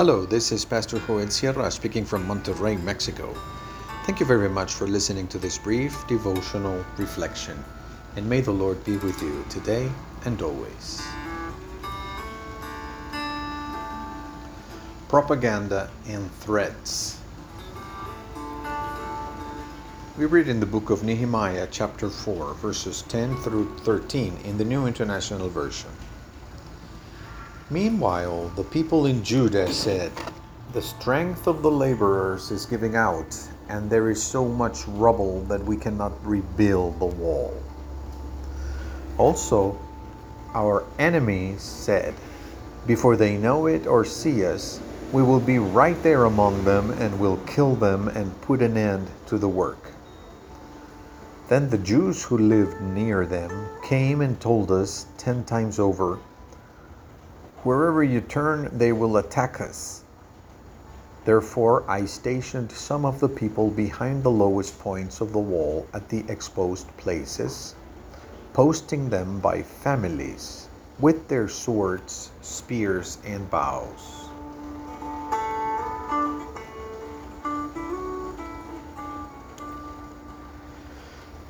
Hello, this is Pastor Joel Sierra speaking from Monterrey, Mexico. Thank you very much for listening to this brief devotional reflection, and may the Lord be with you today and always. Propaganda and Threats. We read in the book of Nehemiah, chapter 4, verses 10 through 13 in the New International Version. Meanwhile, the people in Judah said, The strength of the laborers is giving out, and there is so much rubble that we cannot rebuild the wall. Also, our enemies said, Before they know it or see us, we will be right there among them and will kill them and put an end to the work. Then the Jews who lived near them came and told us ten times over, Wherever you turn, they will attack us. Therefore, I stationed some of the people behind the lowest points of the wall at the exposed places, posting them by families with their swords, spears, and bows.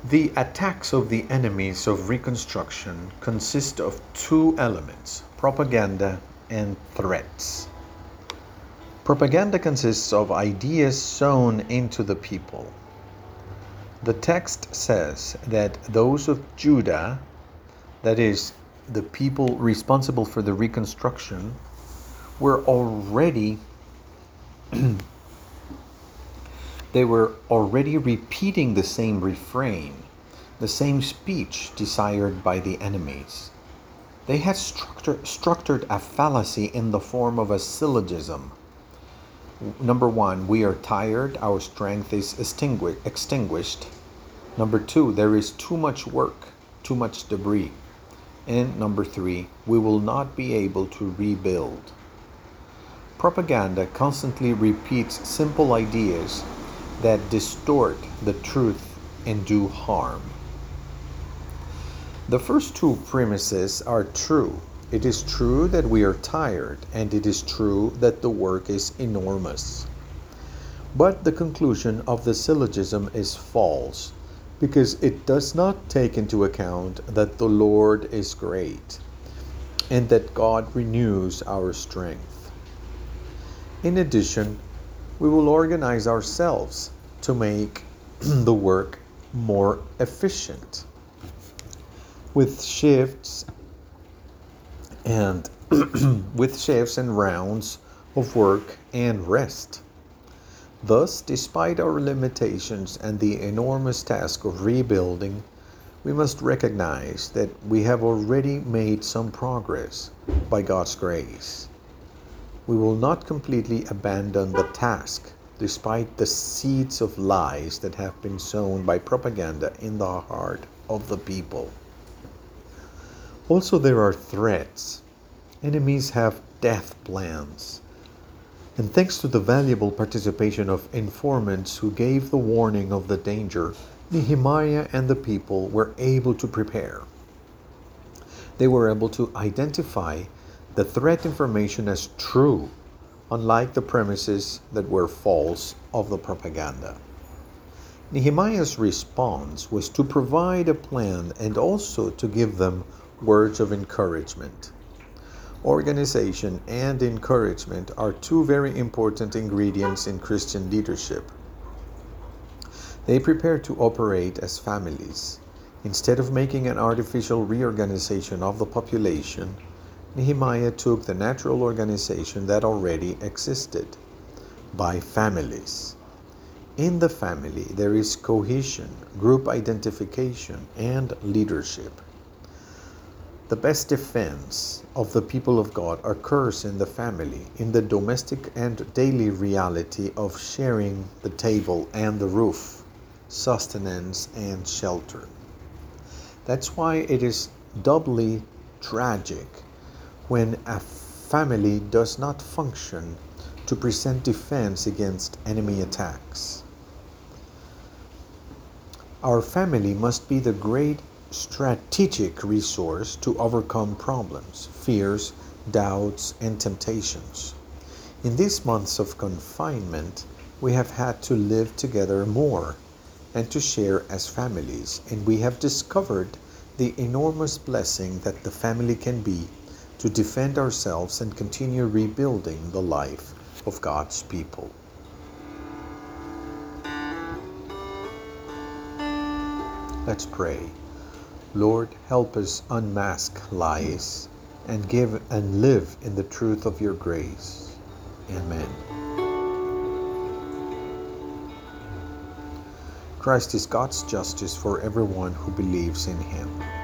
The attacks of the enemies of Reconstruction consist of two elements propaganda and threats. Propaganda consists of ideas sown into the people. The text says that those of Judah, that is, the people responsible for the reconstruction, were already they were already repeating the same refrain, the same speech desired by the enemies. They had structured, structured a fallacy in the form of a syllogism. Number one, we are tired, our strength is extinguished. Number two, there is too much work, too much debris. And number three, we will not be able to rebuild. Propaganda constantly repeats simple ideas that distort the truth and do harm. The first two premises are true. It is true that we are tired, and it is true that the work is enormous. But the conclusion of the syllogism is false because it does not take into account that the Lord is great and that God renews our strength. In addition, we will organize ourselves to make the work more efficient with shifts and with shifts and rounds of work and rest. Thus, despite our limitations and the enormous task of rebuilding, we must recognize that we have already made some progress by God's grace we will not completely abandon the task despite the seeds of lies that have been sown by propaganda in the heart of the people. Also, there are threats. Enemies have death plans. And thanks to the valuable participation of informants who gave the warning of the danger, Nehemiah and the people were able to prepare. They were able to identify the threat information as true, unlike the premises that were false of the propaganda. Nehemiah's response was to provide a plan and also to give them words of encouragement. Organization and encouragement are two very important ingredients in Christian leadership. They prepare to operate as families. Instead of making an artificial reorganization of the population, Nehemiah took the natural organization that already existed by families. In the family, there is cohesion, group identification, and leadership. The best defense of the people of God occurs in the family, in the domestic and daily reality of sharing the table and the roof, sustenance and shelter. That's why it is doubly tragic when a family does not function to present defense against enemy attacks. Our family must be the great strategic resource to overcome problems, fears, doubts, and temptations. In these months of confinement, we have had to live together more and to share as families, and we have discovered the enormous blessing that the family can be to defend ourselves and continue rebuilding the life of God's people. Let's pray. Lord, help us unmask lies and give and live in the truth of your grace. Amen. Christ is God's justice for everyone who believes in him.